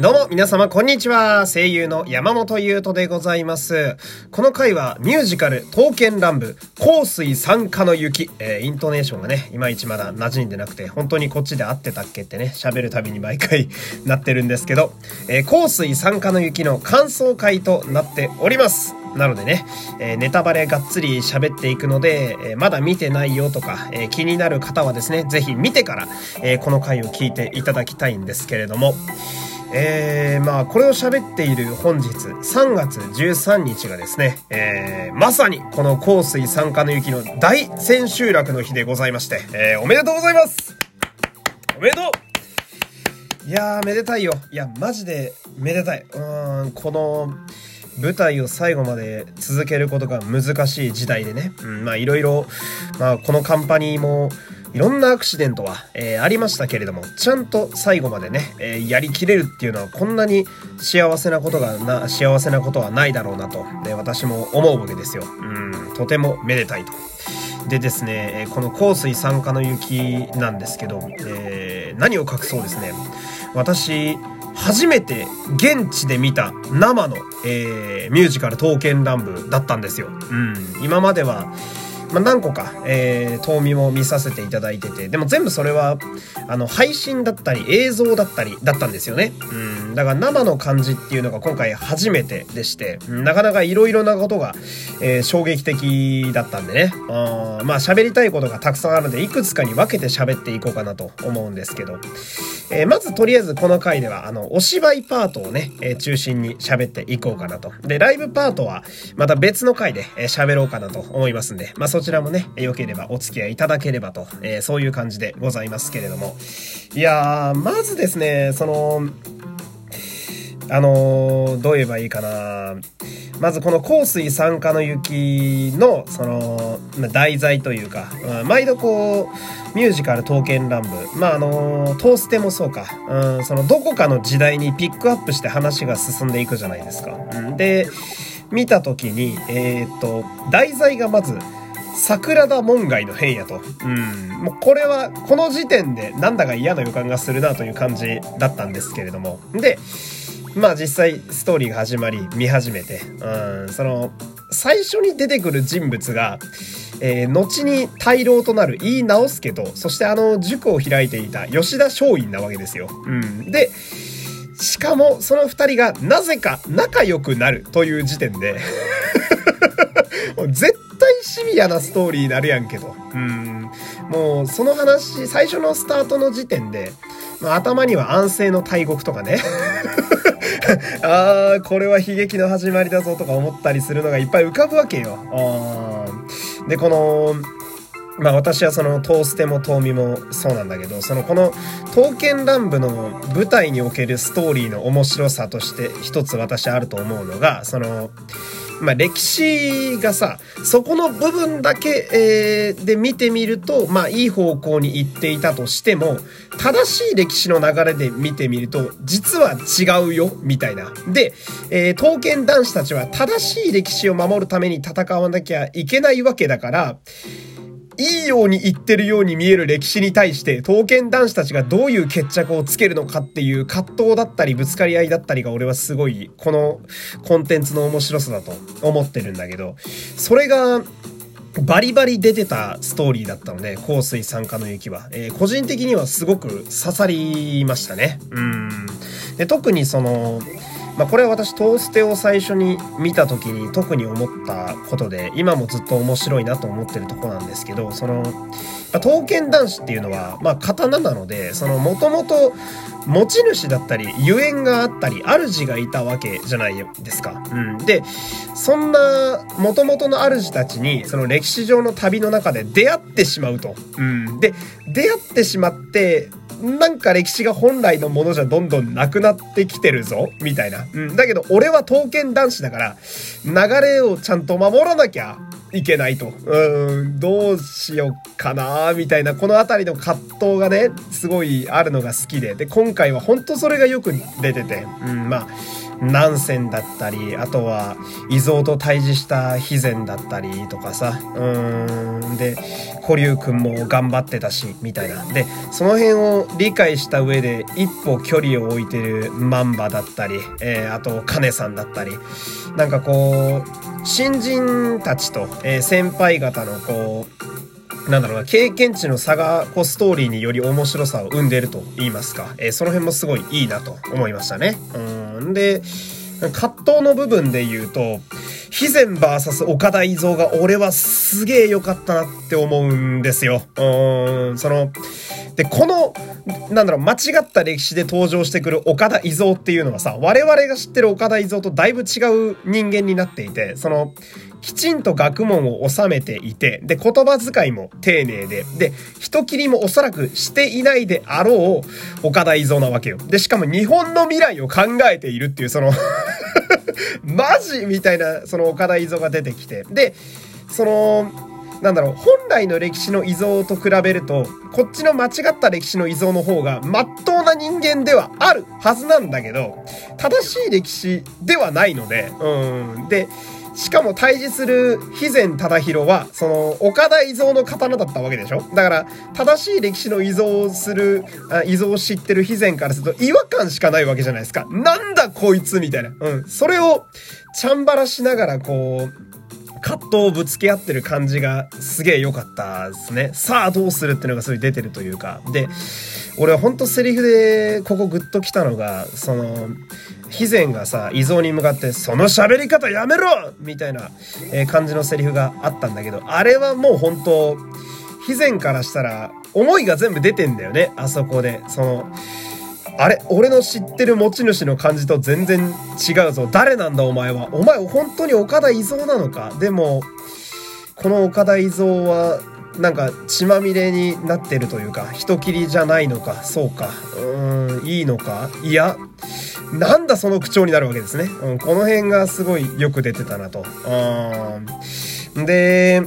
どうも皆様こんにちは。声優の山本優斗でございます。この回はミュージカル刀剣乱舞香水参加の雪。えー、イントネーションがね、いまいちまだ馴染んでなくて、本当にこっちで合ってたっけってね、喋るたびに毎回 なってるんですけど、えー、香水参加の雪の感想会となっております。なのでね、えー、ネタバレがっつり喋っていくので、えー、まだ見てないよとか、えー、気になる方はですね、ぜひ見てから、えこの回を聞いていただきたいんですけれども、えー、まあ、これを喋っている本日、3月13日がですね、えー、まさにこの香水参加の雪の大千秋楽の日でございまして、えー、おめでとうございますおめでとういやー、めでたいよ。いや、マジでめでたい。うん、この、舞台を最後まで続けることが難しい時代でね、うん、まあいろいろ、まあこのカンパニーも、いろんなアクシデントは、えー、ありましたけれども、ちゃんと最後までね、えー、やりきれるっていうのはこんなに幸せなことがな、幸せなことはないだろうなと、ね、私も思うわけですよ。うん、とてもめでたいと。でですね、この香水参加の雪なんですけど、えー、何を隠そうですね。私、初めて現地で見た生の、えー、ミュージカル刀剣乱舞だったんですよ。うん。今までは、まあ、何個か、えー、遠見も見させていただいてて、でも全部それは、あの、配信だったり、映像だったり、だったんですよね。うん。だから生の感じっていうのが今回初めてでして、なかなか色々なことが、えー、衝撃的だったんでね。あまあ、喋りたいことがたくさんあるので、いくつかに分けて喋っていこうかなと思うんですけど、えー、まずとりあえずこの回では、あの、お芝居パートをね、えー、中心に喋っていこうかなと。で、ライブパートは、また別の回で喋ろうかなと思いますんで、まあ、そちらもね、良ければお付き合いいただければと、えー、そういう感じでございますけれども。いやー、まずですね、その、あのー、どう言えばいいかなまずこの香水酸化の雪の、その、題材というか、うん、毎度こう、ミュージカル刀剣乱舞、まあ、あのー、トーステもそうか、うん、そのどこかの時代にピックアップして話が進んでいくじゃないですか。うん、で、見た時に、えー、っと、題材がまず、桜田門外の変やと。うん。もうこれは、この時点でなんだか嫌な予感がするなという感じだったんですけれども。で、まあ実際ストーリーが始まり見始めて、うん、その、最初に出てくる人物が、えー、後に大老となる井伊直輔と、そしてあの塾を開いていた吉田松陰なわけですよ。うん。で、しかもその二人がなぜか仲良くなるという時点で 絶対シビアなストーリーになるやんけど。うん。もう、その話、最初のスタートの時点で、まあ、頭には安政の大国とかね。ああ、これは悲劇の始まりだぞとか思ったりするのがいっぱい浮かぶわけよ。で、この、まあ私はそのトーステもトーミもそうなんだけど、そのこの刀剣乱舞の舞台におけるストーリーの面白さとして一つ私あると思うのが、その、まあ、歴史がさ、そこの部分だけ、えー、で見てみると、まあ、いい方向に行っていたとしても、正しい歴史の流れで見てみると、実は違うよ、みたいな。で、えー、刀剣男子たちは正しい歴史を守るために戦わなきゃいけないわけだから、いいように言ってるように見える歴史に対して、刀剣男子たちがどういう決着をつけるのかっていう葛藤だったり、ぶつかり合いだったりが俺はすごい、このコンテンツの面白さだと思ってるんだけど、それが、バリバリ出てたストーリーだったので、香水参加の雪は。えー、個人的にはすごく刺さりましたね。うん。で、特にその、まあ、これは私トーステを最初に見た時に特に思ったことで今もずっと面白いなと思ってるとこなんですけどその、ま、刀剣男子っていうのは、まあ、刀なのでそのもともと持ち主だったりゆえんがあったり主がいたわけじゃないですか。うん、でそんな元々の主たちにその歴史上の旅の中で出会ってしまうと。うん、で出会ってしまってなんか歴史が本来のものじゃどんどんなくなってきてるぞ、みたいな。うん。だけど、俺は刀剣男子だから、流れをちゃんと守らなきゃいけないと。うん、どうしよっかな、みたいな、このあたりの葛藤がね、すごいあるのが好きで。で、今回は本当それがよく出てて、うん、まあ、南線だったり、あとは、伊蔵と対峙した肥前だったりとかさ、うーん、で、古流くんも頑張ってたし、みたいな。で、その辺を理解した上で、一歩距離を置いてるマンバだったり、えー、あと、カネさんだったり、なんかこう、新人たちと、えー、先輩方のこう、なんだろうな、経験値の差が、こう、ストーリーにより面白さを生んでいると言いますか、えー、その辺もすごいいいなと思いましたね。うん。ん。で、葛藤の部分で言うと、肥前 VS 岡田伊蔵が俺はすげえ良かったなって思うんですよ。うん、その、で、この、なんだろう、間違った歴史で登場してくる岡田伊蔵っていうのはさ、我々が知ってる岡田伊蔵とだいぶ違う人間になっていて、その、きちんと学問を収めていて、で、言葉遣いも丁寧で、で、人切りもおそらくしていないであろう岡田伊蔵なわけよ。で、しかも日本の未来を考えているっていう、その マジみたいな、その岡田伊蔵が出てきて。で、その、なんだろう、本来の歴史の遺像と比べると、こっちの間違った歴史の遺像の方が、まっとうな人間ではあるはずなんだけど、正しい歴史ではないので、うん。で、しかも対峙する肥前忠宏は、その、岡田伊蔵の刀だったわけでしょ？だから、正しい歴史の遺像をする、あ遺像を知ってる肥前からすると違和感しかないわけじゃないですか。なんだこいつみたいな。うん。それを、チャンバラしながら、こう、葛藤をぶつけ合ってる感じがすげえ良かったですね。さあどうするっていうのがすごい出てるというか。で、俺はほんとセリフでここグッときたのが、その、肥前がさ、伊蔵に向かって、その喋り方やめろみたいな、え感じのセリフがあったんだけど、あれはもう本当肥前からしたら、思いが全部出てんだよね、あそこで。その、あれ俺の知ってる持ち主の感じと全然違うぞ。誰なんだお前は。お前本当に岡田伊蔵なのか？でも、この岡田伊蔵は、なんか血まみれになってるというか、人切りじゃないのか、そうか、うーん、いいのか？いや、なんだその口調になるわけですね。うん、この辺がすごいよく出てたなと。うん。で、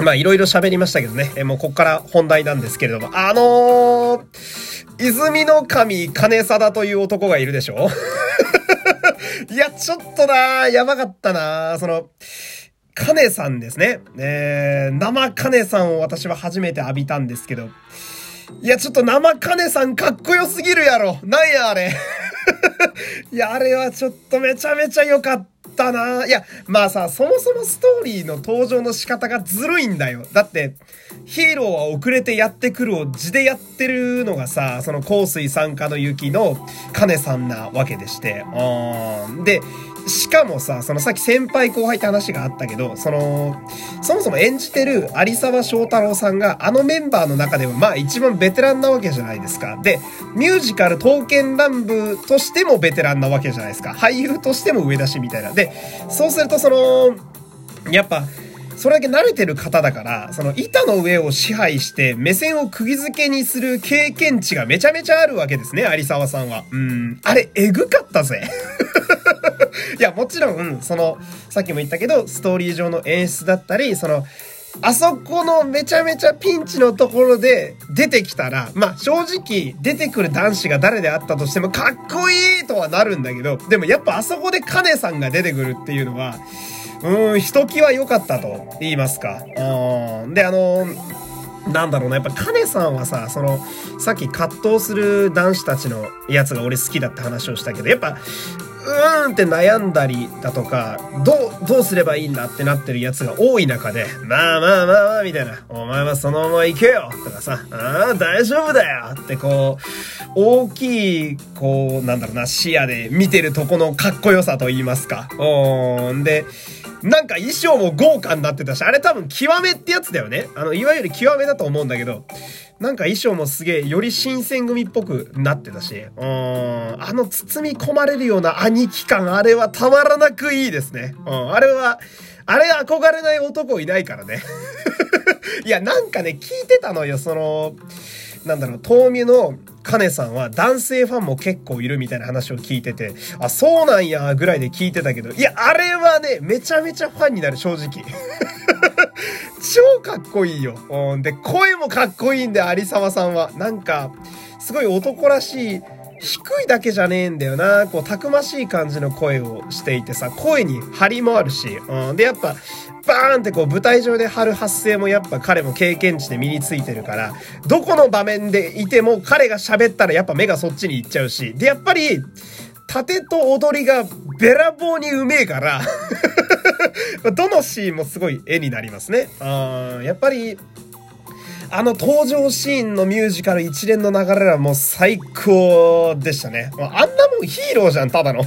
まあいろいろ喋りましたけどね、もうこっから本題なんですけれども、あのー、泉の神金貞という男がいるでしょ？いや、ちょっとなやばかったなその、金さんですね。えー、生金さんを私は初めて浴びたんですけど、いや、ちょっと生金さんかっこよすぎるやろ。なんや、あれ。いや、あれはちょっとめちゃめちゃ良かったな。いや、まあさ、そもそもストーリーの登場の仕方がずるいんだよ。だって、ヒーローは遅れてやってくるを字でやってるのがさ、その香水参加の雪の金さんなわけでして。うん。で、しかもさ、そのさっき先輩後輩って話があったけど、その、そもそも演じてる有沢翔太郎さんがあのメンバーの中ではまあ一番ベテランなわけじゃないですか。で、ミュージカル刀剣乱舞としてもベテランなわけじゃないですか。俳優としても上だしみたいな。で、そうするとその、やっぱ、それだけ慣れてる方だから、その板の上を支配して目線を釘付けにする経験値がめちゃめちゃあるわけですね、有沢さんは。うん。あれ、えぐかったぜ。いや、もちろん、その、さっきも言ったけど、ストーリー上の演出だったり、その、あそこのめちゃめちゃピンチのところで出てきたら、まあ正直出てくる男子が誰であったとしてもかっこいいとはなるんだけど、でもやっぱあそこでカネさんが出てくるっていうのは、うん、ひときわ良かったと言いますか。うん。で、あの、なんだろうな、やっぱカネさんはさ、その、さっき葛藤する男子たちのやつが俺好きだって話をしたけど、やっぱ、うーんって悩んだりだとか、どう、どうすればいいんだってなってるやつが多い中で、まあまあまあまあ、みたいな、お前はそのまま行けよとかさ、ああ、大丈夫だよってこう、大きい、こう、なんだろうな、視野で見てるとこのかっこよさと言いますか。うん。で、なんか衣装も豪華になってたし、あれ多分極めってやつだよね。あの、いわゆる極めだと思うんだけど、なんか衣装もすげえ、より新選組っぽくなってたし、うん、あの包み込まれるような兄貴感、あれはたまらなくいいですね。うん、あれは、あれ憧れない男いないからね。いや、なんかね、聞いてたのよ、その、なんだろう、豆乳のカネさんは男性ファンも結構いるみたいな話を聞いてて、あ、そうなんや、ぐらいで聞いてたけど、いや、あれはね、めちゃめちゃファンになる、正直。超かっこいいよ。うん。で、声もかっこいいんで、有沢さんは。なんか、すごい男らしい低いだけじゃねえんだよな。こう、たくましい感じの声をしていてさ、声に張りもあるし、うん。で、やっぱ、バーンってこう舞台上で張る発声もやっぱ彼も経験値で身についてるから、どこの場面でいても彼が喋ったらやっぱ目がそっちに行っちゃうし、で、やっぱり、盾と踊りがべらぼうにうめえから どのシーンもすごい絵になりますね。あやっぱり、あの登場シーンのミュージカル一連の流れはもう最高でしたね。あんなもんヒーローじゃん、ただの。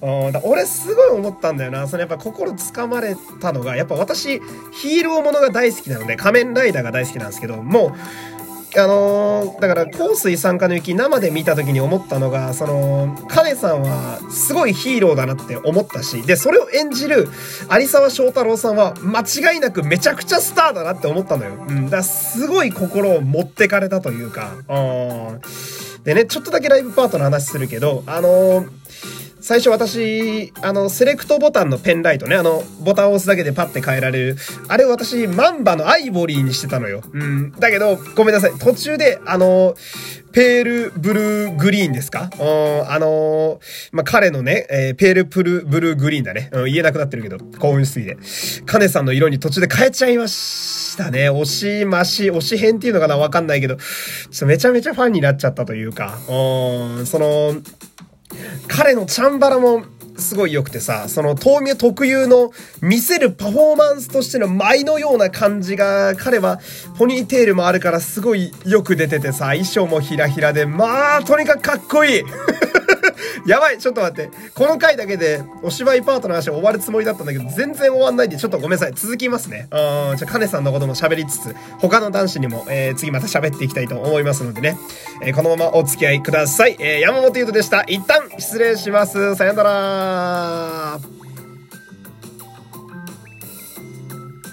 俺すごい思ったんだよな。そのやっぱ心つかまれたのが、やっぱ私ヒーローものが大好きなので、仮面ライダーが大好きなんですけど、もう、あのー、だから、香水参加の雪生で見た時に思ったのが、その、カネさんはすごいヒーローだなって思ったし、で、それを演じる有沢翔太郎さんは間違いなくめちゃくちゃスターだなって思ったのよ。うん。だからすごい心を持ってかれたというか、うん。でね、ちょっとだけライブパートの話するけど、あのー最初私、あの、セレクトボタンのペンライトね、あの、ボタンを押すだけでパッて変えられる。あれを私、マンバのアイボリーにしてたのよ。うん。だけど、ごめんなさい。途中で、あの、ペールブルーグリーンですか？うん、あのまあ、彼のね、えー、ペールプルブルーグリーンだね。うん、言えなくなってるけど、興奮しすぎて。カネさんの色に途中で変えちゃいましたね。押し増し、押し変っていうのかな？わかんないけど、ちょっとめちゃめちゃファンになっちゃったというか、うん、その、彼のチャンバラもすごい良くてさ、その豆乳特有の見せるパフォーマンスとしての舞のような感じが、彼はポニーテールもあるからすごいよく出ててさ、衣装もひらひらで、まあ、とにかくかっこいい。やばい、ちょっと待って。この回だけでお芝居パートの話終わるつもりだったんだけど、全然終わんないんで、ちょっとごめんなさい。続きますね。うん、じゃあ、カネさんのことも喋りつつ、他の男子にも、えー、次また喋っていきたいと思いますのでね。えー、このままお付き合いください。えー、山本優斗でした。一旦失礼します。さよなら